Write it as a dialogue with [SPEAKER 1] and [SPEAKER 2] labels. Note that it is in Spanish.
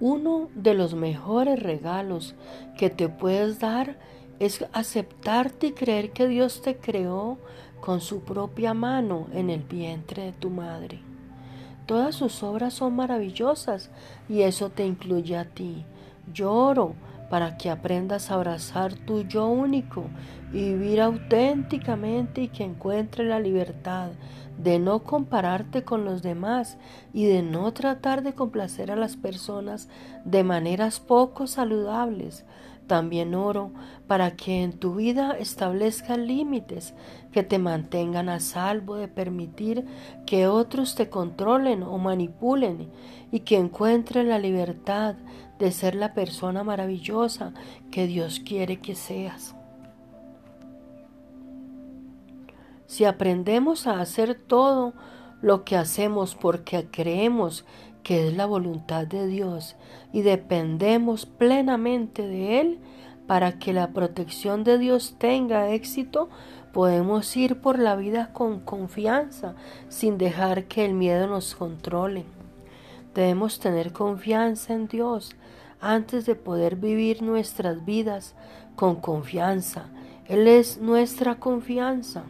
[SPEAKER 1] Uno de los mejores regalos que te puedes dar es aceptarte y creer que Dios te creó con su propia mano en el vientre de tu madre. Todas sus obras son maravillosas y eso te incluye a ti. Lloro para que aprendas a abrazar tu yo único y vivir auténticamente y que encuentre la libertad de no compararte con los demás y de no tratar de complacer a las personas de maneras poco saludables. También oro para que en tu vida establezcan límites que te mantengan a salvo de permitir que otros te controlen o manipulen y que encuentres la libertad de ser la persona maravillosa que Dios quiere que seas. Si aprendemos a hacer todo lo que hacemos porque creemos que es la voluntad de Dios y dependemos plenamente de Él para que la protección de Dios tenga éxito, podemos ir por la vida con confianza sin dejar que el miedo nos controle. Debemos tener confianza en Dios antes de poder vivir nuestras vidas con confianza. Él es nuestra confianza.